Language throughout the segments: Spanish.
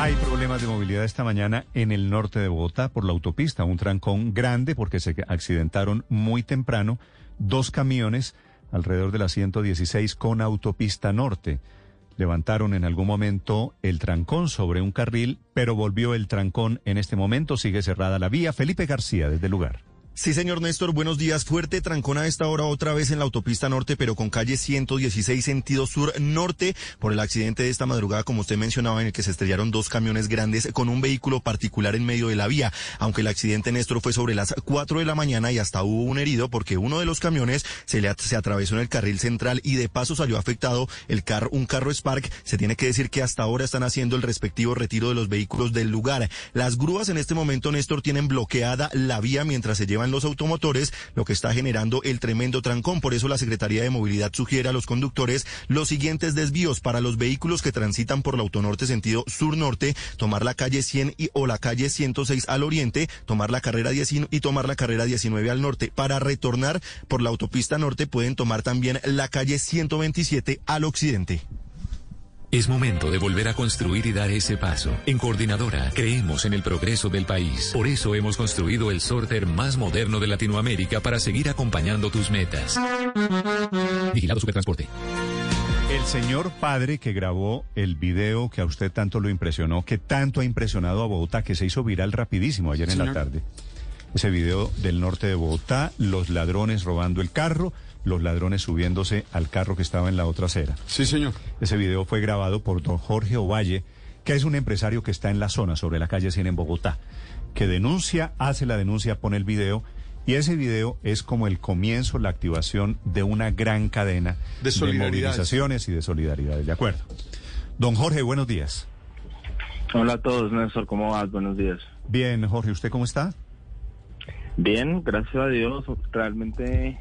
Hay problemas de movilidad esta mañana en el norte de Bogotá por la autopista, un trancón grande porque se accidentaron muy temprano dos camiones alrededor de la 116 con autopista norte. Levantaron en algún momento el trancón sobre un carril, pero volvió el trancón en este momento, sigue cerrada la vía. Felipe García desde el lugar. Sí, señor Néstor, buenos días. Fuerte trancón a esta hora otra vez en la autopista norte, pero con calle 116 sentido sur norte por el accidente de esta madrugada, como usted mencionaba, en el que se estrellaron dos camiones grandes con un vehículo particular en medio de la vía. Aunque el accidente, Néstor, fue sobre las 4 de la mañana y hasta hubo un herido porque uno de los camiones se le se atravesó en el carril central y de paso salió afectado el carro, un carro Spark. Se tiene que decir que hasta ahora están haciendo el respectivo retiro de los vehículos del lugar. Las grúas en este momento, Néstor, tienen bloqueada la vía mientras se llevan los automotores, lo que está generando el tremendo trancón. Por eso la Secretaría de Movilidad sugiere a los conductores los siguientes desvíos para los vehículos que transitan por la autonorte sentido sur-norte, tomar la calle 100 y, o la calle 106 al oriente, tomar la carrera 19 y tomar la carrera 19 al norte. Para retornar por la autopista norte pueden tomar también la calle 127 al occidente. Es momento de volver a construir y dar ese paso. En Coordinadora creemos en el progreso del país. Por eso hemos construido el sorter más moderno de Latinoamérica para seguir acompañando tus metas. Vigilado Supertransporte. El señor padre que grabó el video que a usted tanto lo impresionó, que tanto ha impresionado a Bogotá, que se hizo viral rapidísimo ayer en la tarde. Ese video del norte de Bogotá, los ladrones robando el carro los ladrones subiéndose al carro que estaba en la otra acera. Sí, señor. Ese video fue grabado por don Jorge Ovalle, que es un empresario que está en la zona, sobre la calle 100 en Bogotá, que denuncia, hace la denuncia, pone el video. Y ese video es como el comienzo, la activación de una gran cadena de, de movilizaciones y de solidaridades. De acuerdo. Don Jorge, buenos días. Hola a todos, Néstor, ¿cómo vas? Buenos días. Bien, Jorge, ¿usted cómo está? Bien, gracias a Dios. Realmente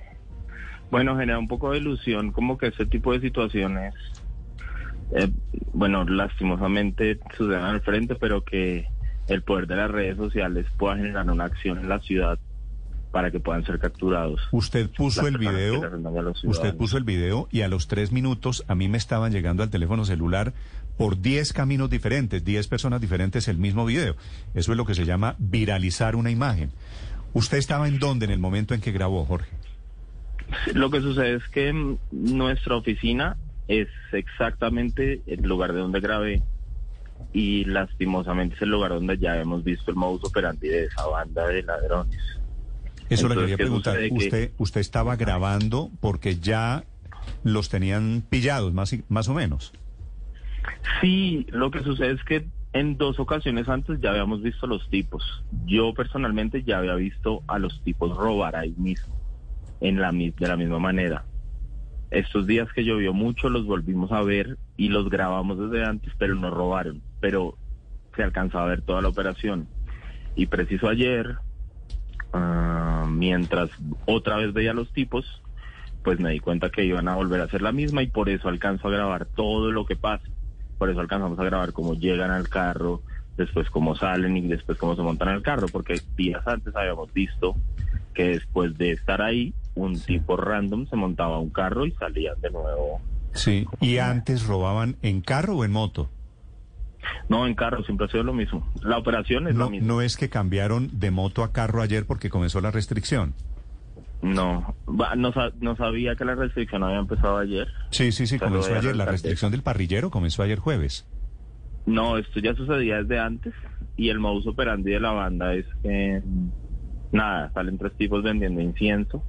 bueno, genera un poco de ilusión como que ese tipo de situaciones, eh, bueno, lastimosamente suceden al frente, pero que el poder de las redes sociales pueda generar una acción en la ciudad para que puedan ser capturados. Usted puso el video, usted puso el video y a los tres minutos a mí me estaban llegando al teléfono celular por diez caminos diferentes, diez personas diferentes el mismo video. Eso es lo que se llama viralizar una imagen. ¿Usted estaba en dónde en el momento en que grabó, Jorge? Lo que sucede es que nuestra oficina es exactamente el lugar de donde grabé y lastimosamente es el lugar donde ya hemos visto el modus operandi de esa banda de ladrones. Eso le quería preguntar. ¿Usted, ¿Usted estaba grabando porque ya los tenían pillados, más, más o menos? Sí, lo que sucede es que en dos ocasiones antes ya habíamos visto los tipos. Yo personalmente ya había visto a los tipos robar ahí mismo en la, de la misma manera. Estos días que llovió mucho los volvimos a ver y los grabamos desde antes, pero nos robaron. Pero se alcanzaba a ver toda la operación. Y preciso ayer, ah, mientras otra vez veía a los tipos, pues me di cuenta que iban a volver a hacer la misma y por eso alcanzo a grabar todo lo que pasa. Por eso alcanzamos a grabar cómo llegan al carro, después cómo salen y después cómo se montan al carro, porque días antes habíamos visto que después de estar ahí un tipo random se montaba a un carro y salían de nuevo. Sí, ¿y antes robaban en carro o en moto? No, en carro, siempre ha sido lo mismo. La operación es no, lo mismo. ¿No es que cambiaron de moto a carro ayer porque comenzó la restricción? No, no, no sabía que la restricción había empezado ayer. Sí, sí, sí, comenzó ayer. La restricción del parrillero comenzó ayer jueves. No, esto ya sucedía desde antes y el modus operandi de la banda es que, nada, salen tres tipos vendiendo incienso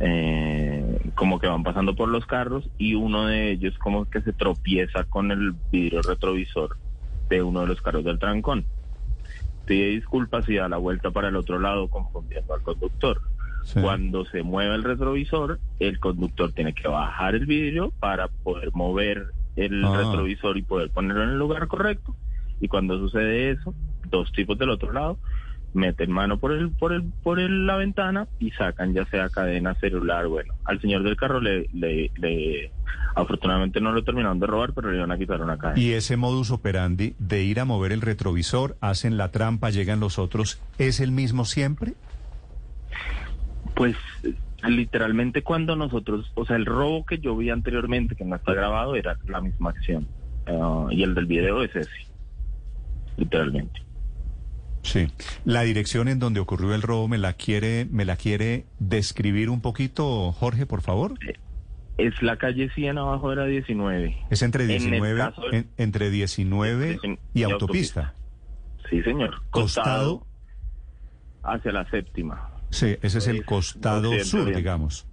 eh, como que van pasando por los carros y uno de ellos como que se tropieza con el vidrio retrovisor de uno de los carros del trancón. Pide disculpas y da la vuelta para el otro lado confundiendo al conductor. Cuando se mueve el retrovisor, el conductor tiene que bajar el vidrio para poder mover el ah. retrovisor y poder ponerlo en el lugar correcto. Y cuando sucede eso, dos tipos del otro lado meten mano por el por el por la ventana y sacan ya sea cadena celular bueno al señor del carro le, le, afortunadamente no lo terminaron de robar pero le iban a quitar una cadena. Y ese modus operandi de ir a mover el retrovisor hacen la trampa llegan los otros es el mismo siempre pues literalmente cuando nosotros o sea el robo que yo vi anteriormente que no está grabado era la misma acción. Ah, y el del video es ese literalmente. Sí. La dirección en donde ocurrió el robo me la quiere me la quiere describir un poquito, Jorge, por favor. Es la calle 100 abajo de la 19. Es entre En el 19 caso de- en- entre 19 y y autopista. Sí, señor. Costado. Costado hacia la séptima. Sí, ese es el Es costado sur, digamos.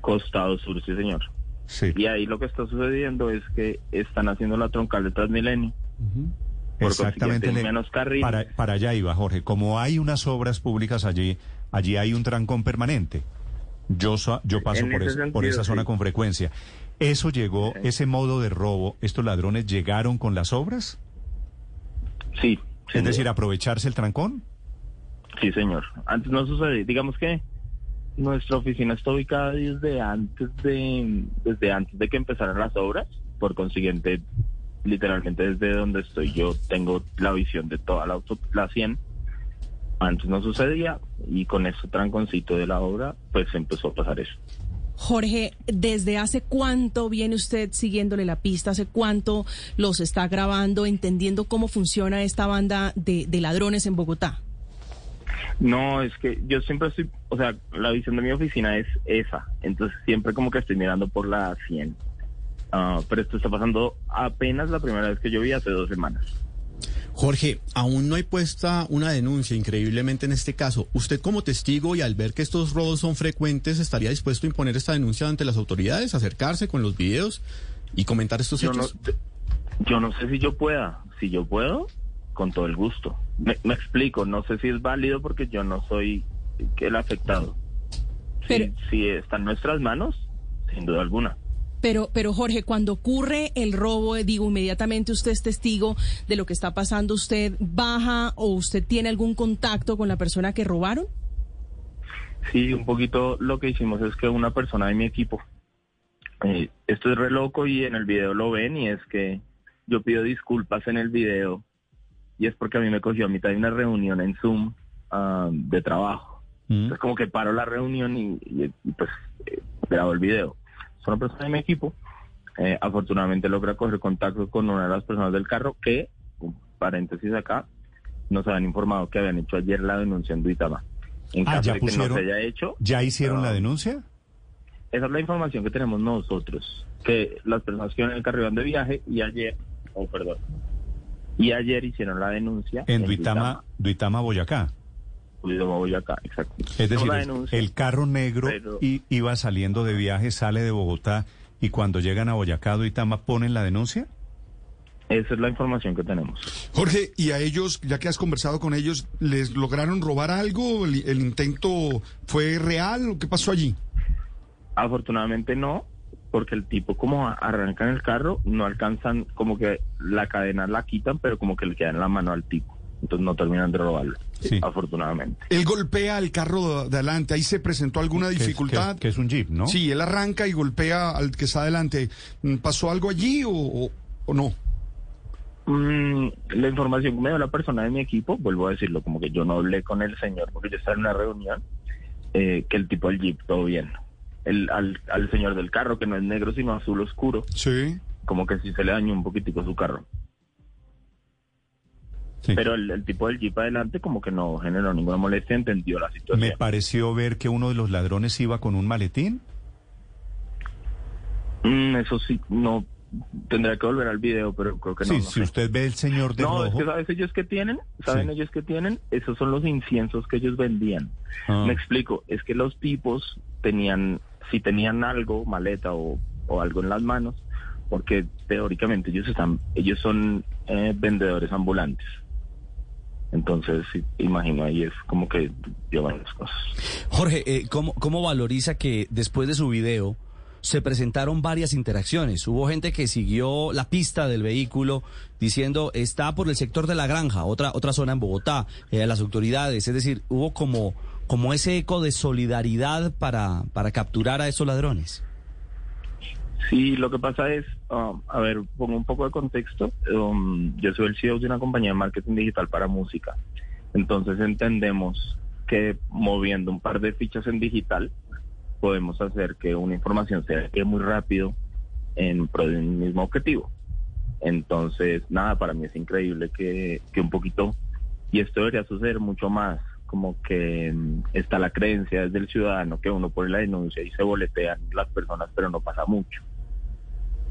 Costado sur, sí, señor. Sí. Y ahí lo que está sucediendo es que están haciendo la troncal de Transmilenio. Por Exactamente. le- menos carriles. Para, para allá iba, Jorge. Como hay unas obras públicas allí, allí hay un trancón permanente. Yo, yo paso por, es- por esa zona con frecuencia. ¿Eso llegó, Sí. ese modo de robo, estos ladrones llegaron con las obras? Sí. Es decir, aprovecharse el trancón. Sí, señor. Antes no sucedía. Digamos que nuestra oficina está ubicada desde antes de desde antes de que empezaran las obras. Por consiguiente, literalmente desde donde estoy yo tengo la visión de toda la auto, la 100. Antes no sucedía y con ese tranconcito de la obra, pues empezó a pasar eso. Jorge, ¿desde hace cuánto viene usted siguiéndole la pista? ¿Hace cuánto los está grabando, entendiendo cómo funciona esta banda de, de ladrones en Bogotá? No, es que yo siempre estoy, o sea, la visión de mi oficina es esa, entonces siempre como que estoy mirando por la 100. Ah, pero esto está pasando apenas la primera vez que yo vi hace dos semanas. Jorge, aún no hay puesta una denuncia, increíblemente en este caso. Usted como testigo y al ver que estos robos son frecuentes, ¿estaría dispuesto a imponer esta denuncia ante las autoridades, acercarse con los videos y comentar estos Yo no, hechos? yo no sé si yo pueda, si yo puedo, con todo el gusto. Me, me explico, no sé si es válido porque yo no soy el afectado. Pero- si, si está en nuestras manos, sin duda alguna. Pero, pero Jorge, cuando ocurre el robo, eh, digo, inmediatamente usted es testigo de lo que está pasando, ¿usted baja o usted tiene algún contacto con la persona que robaron? Sí, un poquito lo que hicimos es que una persona de mi equipo, eh, esto es re loco y en el video lo ven y es que yo pido disculpas en el video y es porque a mí me cogió a mitad de una reunión en Zoom ah, de trabajo. Mm. Entonces como que paro la reunión y, y- y, pues eh, grabo el video. Es una persona de mi equipo. eh, afortunadamente logra coger contacto con una de las personas del carro que, un paréntesis acá, nos habían informado que habían hecho ayer la denuncia en Duitama. En Ah, caso ya de que no se haya hecho, ¿Ya hicieron la Ah. denuncia? esa es la información que tenemos nosotros, que las personas que iban en el carro iban de viaje y ayer, oh perdón, y ayer hicieron la denuncia En Duitama, Duitama, Boyacá. Duitama, Boyacá, exacto. Es decir, el, denuncia, el carro negro pero- i- iba saliendo de viaje, sale de Bogotá y cuando llegan a Boyacá, Duitama, ponen la denuncia. esa es la información que tenemos. Jorge, ¿y a ellos, ya que has conversado con ellos, les lograron robar algo? ¿El, el intento fue real? ¿Qué pasó allí? Afortunadamente no, porque el tipo como a- arranca en el carro, no alcanzan, como que la cadena la quitan, pero como que le queda en la mano al tipo. Entonces no terminan de robarlo, Sí. afortunadamente. Él golpea el carro de adelante. ¿Ahí se presentó alguna Que es- dificultad? Que, que es un jeep, ¿no? Sí, él arranca y golpea al que está adelante. Mm, ¿Pasó algo allí o, o- o no? Mm, la información que me dio la persona de mi equipo, vuelvo a decirlo, como que yo no hablé con el señor porque yo estaba en una reunión, eh, que el tipo del jeep, todo bien. El, al, al señor del carro, que no es negro sino azul oscuro, Sí. como que sí se le dañó un poquitico su carro. Sí. Pero el, el tipo del jeep adelante como que no generó ninguna molestia, entendió la situación. Me pareció ver que uno de los ladrones iba con un maletín. Mm, eso sí, no, tendrá que volver al video, pero creo que no. sí, no si sé. usted ve el señor de No, es rojo. que sabes ellos que tienen, saben Sí. ellos que tienen, esos son los inciensos que ellos vendían. Ah, Me explico, es que los tipos tenían, si tenían algo, maleta o, o algo en las manos, porque teóricamente ellos están, ellos son eh, vendedores ambulantes. Entonces, imagino ahí es como que llevan las cosas. Jorge, eh, ¿cómo, ¿cómo valoriza que después de su video se presentaron varias interacciones? Hubo gente que siguió la pista del vehículo diciendo está por el sector de la granja, otra, otra zona en Bogotá, eh, las autoridades, es decir, hubo como, como ese eco de solidaridad para, para capturar a esos ladrones. Sí, lo que pasa es, um, a ver, pongo un poco de contexto. Um, yo soy el CEO de una compañía de marketing digital para música. Entonces entendemos que moviendo un par de fichas en digital podemos hacer que una información se quede muy rápido en pro de un mismo objetivo. Entonces, nada, para mí es increíble que, que un poquito, y esto debería suceder mucho más, como que mm, está la creencia desde el ciudadano que uno pone la denuncia y se boletean las personas, pero no pasa mucho.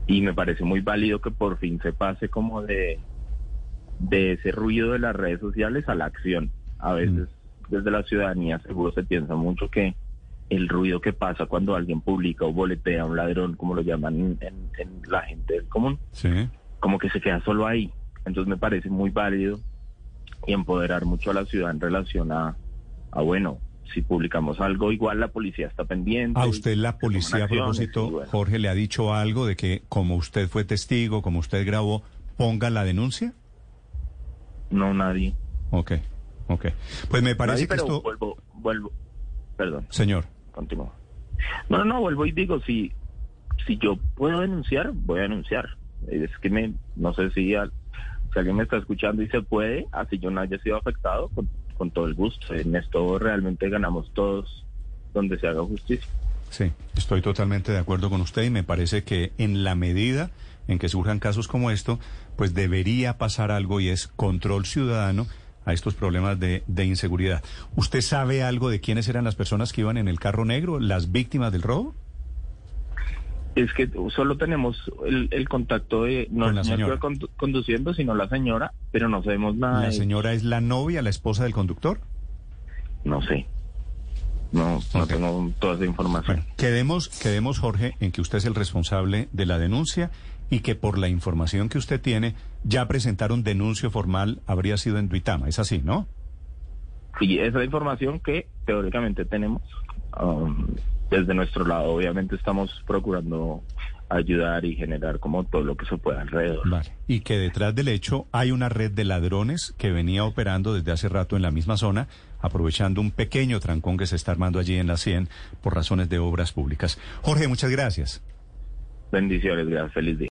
Y me parece muy válido que por fin se pase como de, de ese ruido de las redes sociales a la acción. A veces desde la ciudadanía seguro se piensa mucho que el ruido que pasa cuando alguien publica o boletea a un ladrón, como lo llaman en, en la gente del común, Sí. como que se queda solo ahí. Entonces me parece muy válido y empoderar mucho a la ciudad en relación a, a bueno, si publicamos algo, igual la policía está pendiente. A usted la policía a propósito, bueno. Jorge, le ha dicho algo de que como usted fue testigo, como usted grabó, ponga la denuncia. No, nadie. Ok, ok. Pues me parece Nadie, que pero esto... vuelvo, vuelvo, perdón, Señor. continúo. No, no, no, vuelvo y digo, si, si yo puedo denunciar, voy a denunciar. Es que me, no sé si, al- si alguien me está escuchando y se puede, así yo no haya sido afectado, con, todo el gusto. En esto realmente ganamos todos donde se haga justicia. Sí, estoy totalmente de acuerdo con usted y me parece que en la medida en que surjan casos como esto, pues debería pasar algo y es control ciudadano a estos problemas de, de inseguridad. ¿Usted sabe algo de quiénes eran las personas que iban en el carro negro, las víctimas del robo? Es que solo tenemos el, el contacto de, no Con la el señor que señora. condu- conduciendo, sino la señora, pero no sabemos nada. ¿La de- señora es la novia, la esposa del conductor? No sé. No, tengo toda esa información. Bueno, quedemos, quedemos, Jorge, en que usted es el responsable de la denuncia y que por la información que usted tiene, ya presentar un denuncio formal habría sido en Duitama. Es así, ¿no? Y esa información que teóricamente tenemos. um, desde nuestro lado, obviamente, estamos procurando ayudar y generar como todo lo que se pueda alrededor. Vale. Y que detrás del hecho hay una red de ladrones que venía operando desde hace rato en la misma zona, aprovechando un pequeño trancón que se está armando allí en la 100 por razones de obras públicas. Jorge, muchas gracias. Bendiciones, gracias, feliz día.